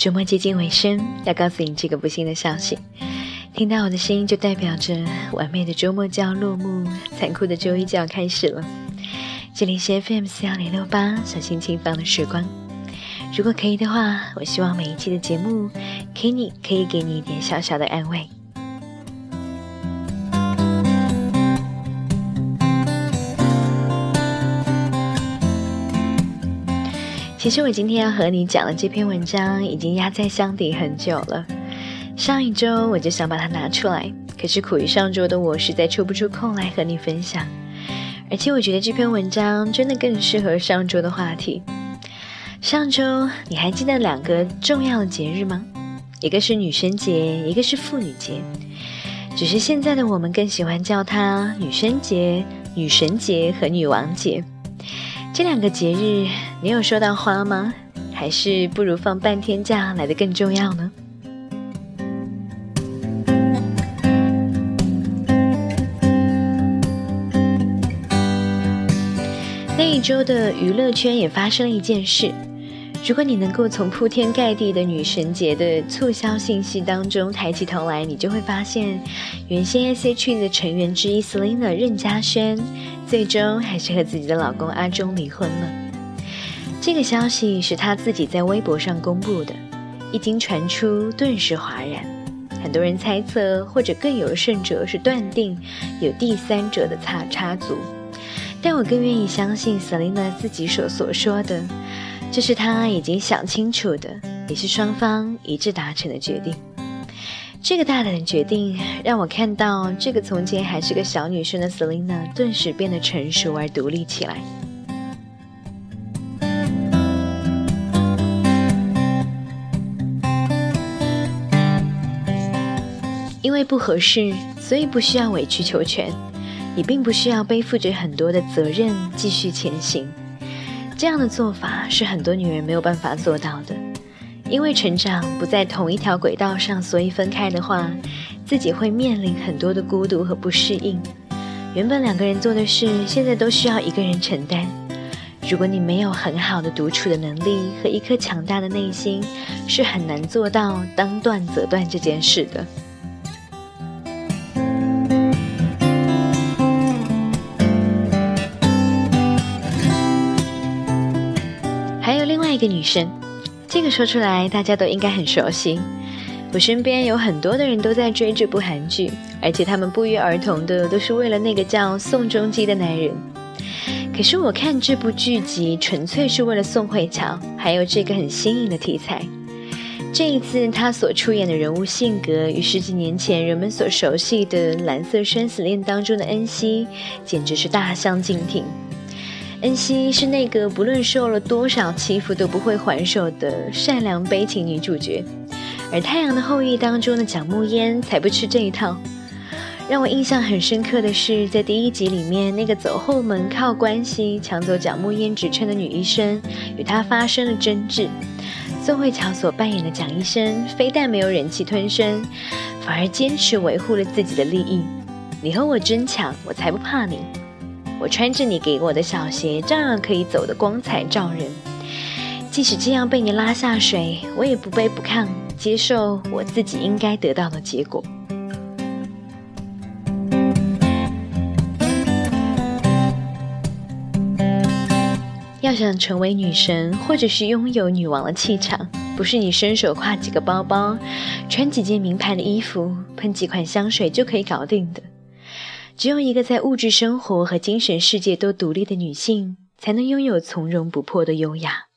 周末接近尾声，要告诉你这个不幸的消息：听到我的声音，就代表着完美的周末就要落幕，残酷的周一就要开始了。这里是 FM 四幺零六八，小心轻放的时光。如果可以的话，我希望每一期的节目，Kenny 可以给你一点小小的安慰。其实我今天要和你讲的这篇文章已经压在箱底很久了。上一周我就想把它拿出来，可是苦于上周的我实在抽不出空来和你分享。而且我觉得这篇文章真的更适合上周的话题。上周你还记得两个重要的节日吗？一个是女生节，一个是妇女节。只是现在的我们更喜欢叫它女生节、女神节和女王节。这两个节日，你有收到花吗？还是不如放半天假来的更重要呢？那一周的娱乐圈也发生了一件事。如果你能够从铺天盖地的女神节的促销信息当中抬起头来，你就会发现，原先 S.H.E 的成员之一 Selina 任嘉萱，最终还是和自己的老公阿忠离婚了。这个消息是她自己在微博上公布的，一经传出，顿时哗然。很多人猜测，或者更有甚者是断定，有第三者的插插足。但我更愿意相信 Selina 自己所所说的。这是他已经想清楚的，也是双方一致达成的决定。这个大胆的决定让我看到，这个从前还是个小女生的 Selina 顿时变得成熟而独立起来。因为不合适，所以不需要委曲求全，也并不需要背负着很多的责任继续前行。这样的做法是很多女人没有办法做到的，因为成长不在同一条轨道上，所以分开的话，自己会面临很多的孤独和不适应。原本两个人做的事，现在都需要一个人承担。如果你没有很好的独处的能力和一颗强大的内心，是很难做到当断则断这件事的。个女生，这个说出来大家都应该很熟悉。我身边有很多的人都在追这部韩剧，而且他们不约而同的都是为了那个叫宋仲基的男人。可是我看这部剧集纯粹是为了宋慧乔，还有这个很新颖的题材。这一次他所出演的人物性格与十几年前人们所熟悉的《蓝色生死恋》当中的恩熙，简直是大相径庭。恩熙是那个不论受了多少欺负都不会还手的善良悲情女主角，而《太阳的后裔》当中的蒋木烟才不吃这一套。让我印象很深刻的是，在第一集里面，那个走后门靠关系抢走蒋木烟职称的女医生，与她发生了争执。宋慧乔所扮演的蒋医生，非但没有忍气吞声，反而坚持维护了自己的利益。你和我争抢，我才不怕你。我穿着你给我的小鞋，照样可以走得光彩照人。即使这样被你拉下水，我也不卑不亢，接受我自己应该得到的结果。要想成为女神，或者是拥有女王的气场，不是你伸手挎几个包包，穿几件名牌的衣服，喷几款香水就可以搞定的。只有一个在物质生活和精神世界都独立的女性，才能拥有从容不迫的优雅，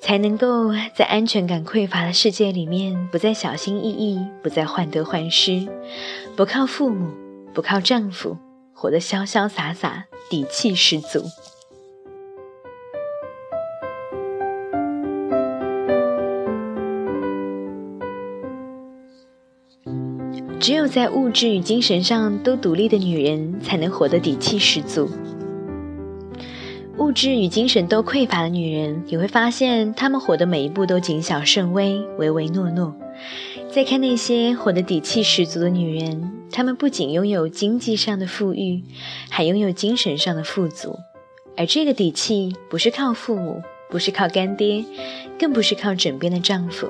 才能够在安全感匮乏的世界里面，不再小心翼翼，不再患得患失，不靠父母，不靠丈夫，活得潇潇洒洒，底气十足。只有在物质与精神上都独立的女人，才能活得底气十足。物质与精神都匮乏的女人，你会发现她们活的每一步都谨小慎微、唯唯诺诺。再看那些活得底气十足的女人，她们不仅拥有经济上的富裕，还拥有精神上的富足。而这个底气，不是靠父母，不是靠干爹，更不是靠枕边的丈夫，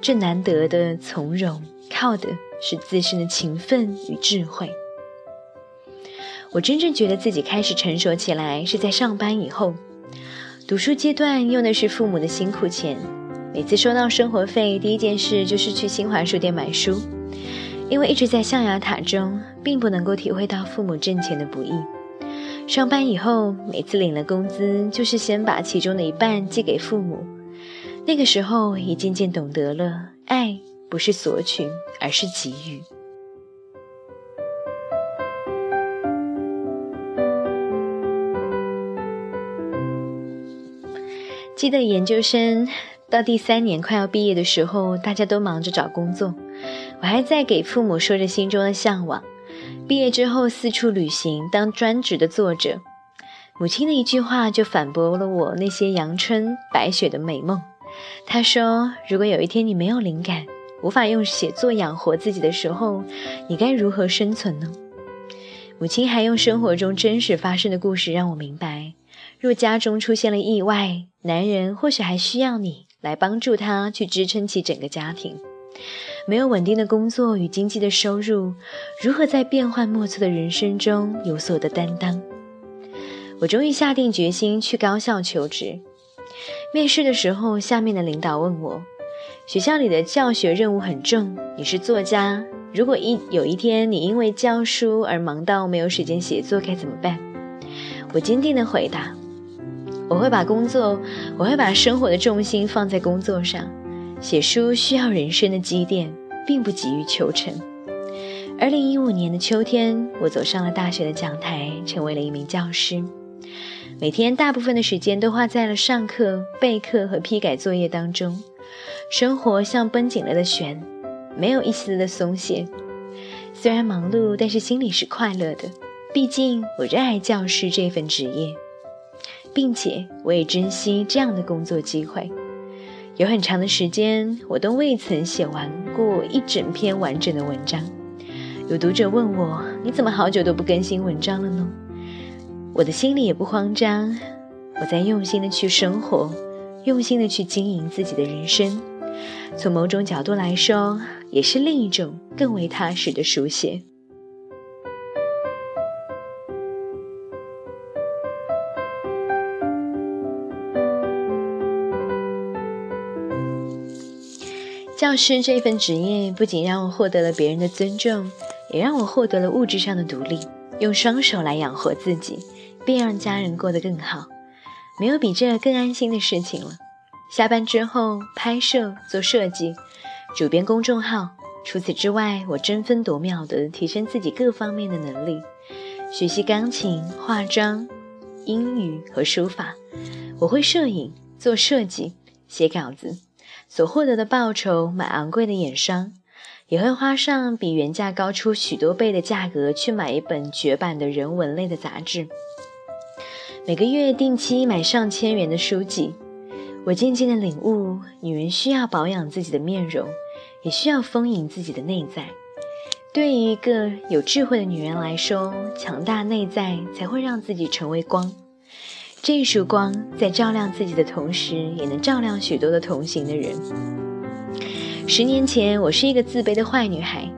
这难得的从容，靠的是自身的勤奋与智慧。我真正觉得自己开始成熟起来，是在上班以后。读书阶段用的是父母的辛苦钱，每次收到生活费，第一件事就是去新华书店买书。因为一直在象牙塔中，并不能够体会到父母挣钱的不易。上班以后，每次领了工资，就是先把其中的一半寄给父母。那个时候，已渐渐懂得了，爱不是索取，而是给予。记得研究生到第三年快要毕业的时候，大家都忙着找工作，我还在给父母说着心中的向往。毕业之后四处旅行，当专职的作者。母亲的一句话就反驳了我那些阳春白雪的美梦。她说：“如果有一天你没有灵感，无法用写作养活自己的时候，你该如何生存呢？”母亲还用生活中真实发生的故事让我明白。若家中出现了意外，男人或许还需要你来帮助他去支撑起整个家庭。没有稳定的工作与经济的收入，如何在变幻莫测的人生中有所的担当？我终于下定决心去高校求职。面试的时候，下面的领导问我：“学校里的教学任务很重，你是作家，如果一有一天你因为教书而忙到没有时间写作，该怎么办？”我坚定地回答。我会把工作，我会把生活的重心放在工作上。写书需要人生的积淀，并不急于求成。二零一五年的秋天，我走上了大学的讲台，成为了一名教师。每天大部分的时间都花在了上课、备课和批改作业当中，生活像绷紧了的弦，没有一丝的松懈。虽然忙碌，但是心里是快乐的。毕竟我热爱教师这份职业。并且我也珍惜这样的工作机会。有很长的时间，我都未曾写完过一整篇完整的文章。有读者问我：“你怎么好久都不更新文章了呢？”我的心里也不慌张，我在用心的去生活，用心的去经营自己的人生。从某种角度来说，也是另一种更为踏实的书写。教师这份职业不仅让我获得了别人的尊重，也让我获得了物质上的独立，用双手来养活自己，并让家人过得更好。没有比这更安心的事情了。下班之后拍摄、做设计、主编公众号。除此之外，我争分夺秒地提升自己各方面的能力，学习钢琴、化妆、英语和书法。我会摄影、做设计、写稿子。所获得的报酬，买昂贵的眼霜，也会花上比原价高出许多倍的价格去买一本绝版的人文类的杂志。每个月定期买上千元的书籍。我渐渐的领悟，女人需要保养自己的面容，也需要丰盈自己的内在。对于一个有智慧的女人来说，强大内在才会让自己成为光。这一束光在照亮自己的同时，也能照亮许多的同行的人。十年前，我是一个自卑的坏女孩，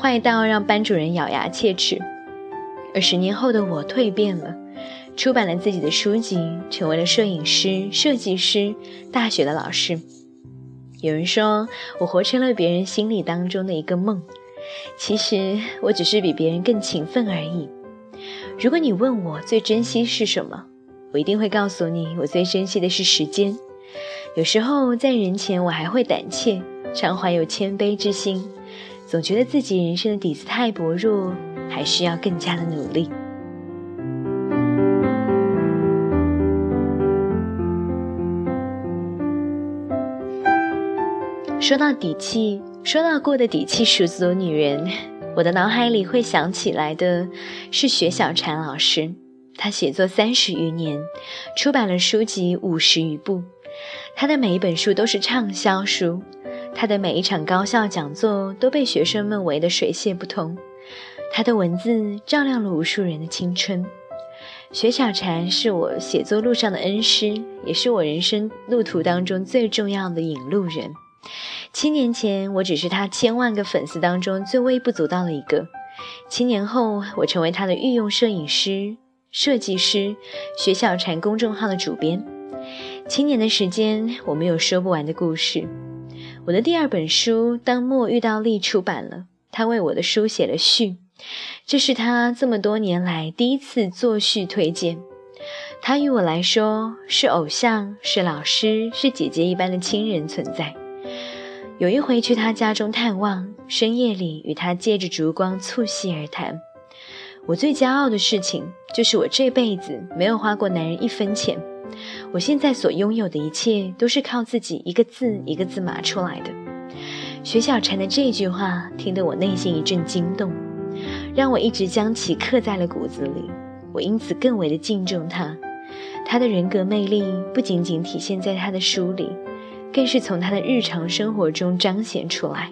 坏到让班主任咬牙切齿；而十年后的我蜕变了，出版了自己的书籍，成为了摄影师、设计师、大学的老师。有人说我活成了别人心里当中的一个梦，其实我只是比别人更勤奋而已。如果你问我最珍惜是什么？我一定会告诉你，我最珍惜的是时间。有时候在人前，我还会胆怯，常怀有谦卑之心，总觉得自己人生的底子太薄弱，还需要更加的努力。说到底气，说到过的底气十足的女人，我的脑海里会想起来的是雪小禅老师。他写作三十余年，出版了书籍五十余部，他的每一本书都是畅销书，他的每一场高校讲座都被学生们围得水泄不通，他的文字照亮了无数人的青春。雪小禅是我写作路上的恩师，也是我人生路途当中最重要的引路人。七年前，我只是他千万个粉丝当中最微不足道的一个；七年后，我成为他的御用摄影师、设计师，雪小禅公众号的主编。七年的时间，我们有说不完的故事。我的第二本书《当末遇到力》出版了，他为我的书写了序。这是他这么多年来第一次作序推荐。他与我来说是偶像，是老师，是姐姐一般的亲人存在。有一回去他家中探望，深夜里与他借着烛光促膝而谈。我最骄傲的事情就是我这辈子没有花过男人一分钱。我现在所拥有的一切都是靠自己一个字一个字码出来的。薛小婵的这句话听得我内心一阵惊动。让我一直将其刻在了骨子里，我因此更为的敬重他。他的人格魅力不仅仅体现在他的书里，更是从他的日常生活中彰显出来。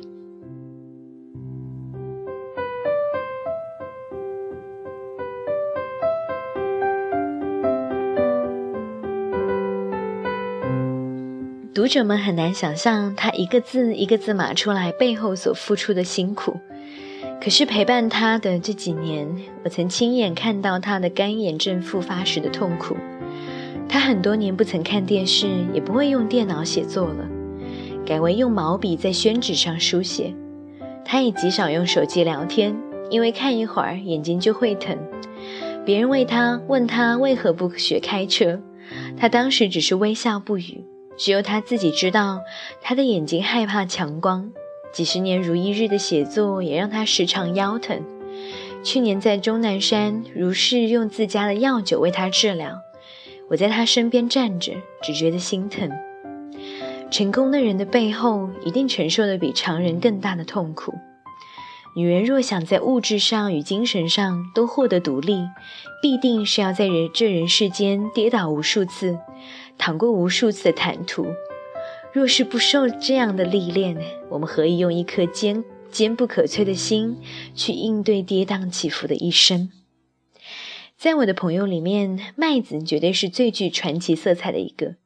读者们很难想象他一个字一个字码出来背后所付出的辛苦。可是陪伴他的这几年，我曾亲眼看到他的干眼症复发时的痛苦。他很多年不曾看电视，也不会用电脑写作了，改为用毛笔在宣纸上书写。他也极少用手机聊天，因为看一会儿眼睛就会疼。别人为他问他为何不学开车，他当时只是微笑不语。只有他自己知道，他的眼睛害怕强光。几十年如一日的写作，也让他时常腰疼。去年在终南山，如是用自家的药酒为他治疗。我在他身边站着，只觉得心疼。成功的人的背后，一定承受的比常人更大的痛苦。女人若想在物质上与精神上都获得独立，必定是要在人这人世间跌倒无数次，淌过无数次的坦途。若是不受这样的历练，我们何以用一颗坚坚不可摧的心去应对跌宕起伏的一生？在我的朋友里面，麦子绝对是最具传奇色彩的一个。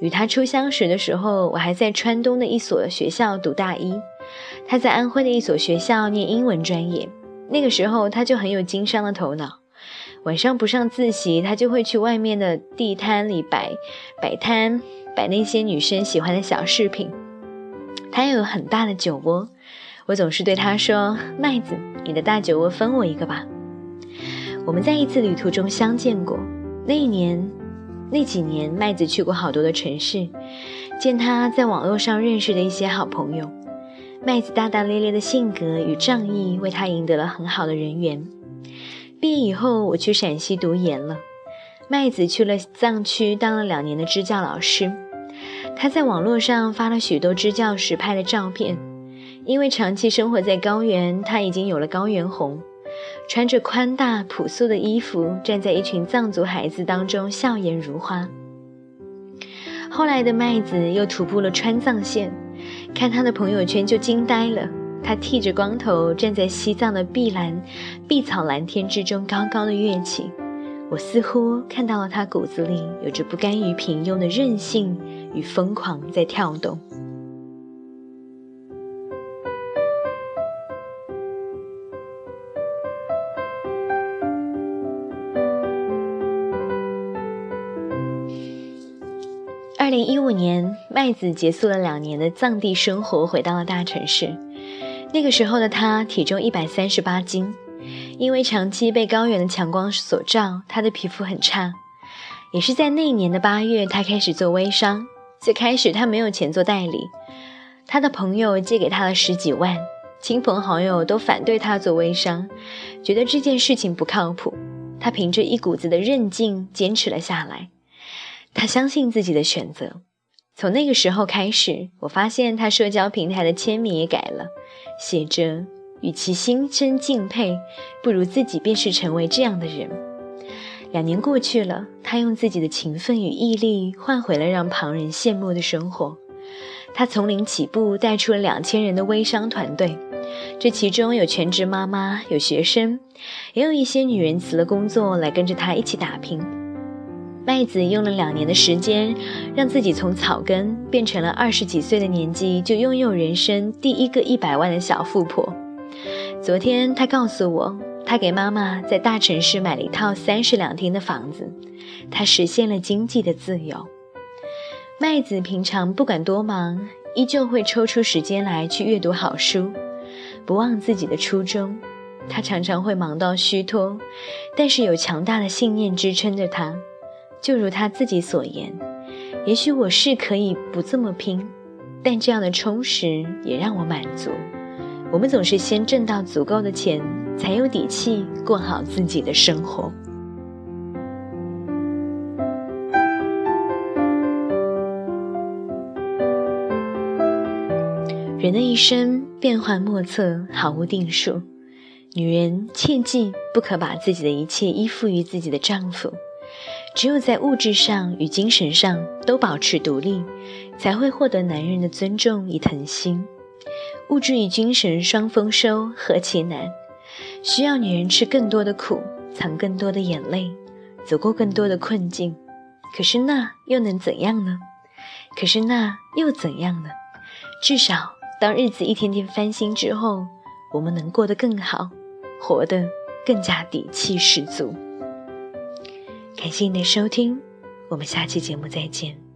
与他初相识的时候，我还在川东的一所学校读大一，他在安徽的一所学校念英文专业。那个时候，他就很有经商的头脑。晚上不上自习，他就会去外面的地摊里摆摆摊。摆那些女生喜欢的小饰品，他又有很大的酒窝，我总是对他说：“麦子，你的大酒窝分我一个吧。”我们在一次旅途中相见过，那一年，那几年，麦子去过好多的城市，见他在网络上认识的一些好朋友，麦子大大咧咧的性格与仗义为他赢得了很好的人缘。毕业以后，我去陕西读研了，麦子去了藏区当了两年的支教老师。他在网络上发了许多支教时拍的照片，因为长期生活在高原，他已经有了高原红。穿着宽大朴素的衣服，站在一群藏族孩子当中，笑颜如花。后来的麦子又徒步了川藏线，看他的朋友圈就惊呆了。他剃着光头，站在西藏的碧蓝、碧草蓝天之中，高高的跃起。我似乎看到了他骨子里有着不甘于平庸的韧性。与疯狂在跳动。二零一五年，麦子结束了两年的藏地生活，回到了大城市。那个时候的他体重一百三十八斤，因为长期被高原的强光所照，他的皮肤很差。也是在那一年的八月，他开始做微商。最开始他没有钱做代理，他的朋友借给他了十几万，亲朋好友都反对他做微商，觉得这件事情不靠谱。他凭着一股子的韧劲坚持了下来，他相信自己的选择。从那个时候开始，我发现他社交平台的签名也改了，写着：“与其心生敬佩，不如自己便是成为这样的人。”两年过去了，他用自己的勤奋与毅力换回了让旁人羡慕的生活。他从零起步，带出了两千人的微商团队，这其中有全职妈妈，有学生，也有一些女人辞了工作来跟着他一起打拼。麦子用了两年的时间，让自己从草根变成了二十几岁的年纪就拥有人生第一个一百万的小富婆。昨天她告诉我，她给妈妈在大城市买了一套三室两厅的房子，她实现了经济的自由。麦子平常不管多忙，依旧会抽出时间来去阅读好书。不忘自己的初衷，他常常会忙到虚脱，但是有强大的信念支撑着他。就如他自己所言：“也许我是可以不这么拼，但这样的充实也让我满足。”我们总是先挣到足够的钱，才有底气过好自己的生活。人的一生变幻莫测，毫无定数。女人切记不可把自己的一切依附于自己的丈夫，只有在物质上与精神上都保持独立，才会获得男人的尊重与疼惜。物质与精神双丰收，何其难！需要女人吃更多的苦，藏更多的眼泪，走过更多的困境。可是那又能怎样呢？可是那又怎样呢？至少。当日子一天天翻新之后，我们能过得更好，活得更加底气十足。感谢你的收听，我们下期节目再见。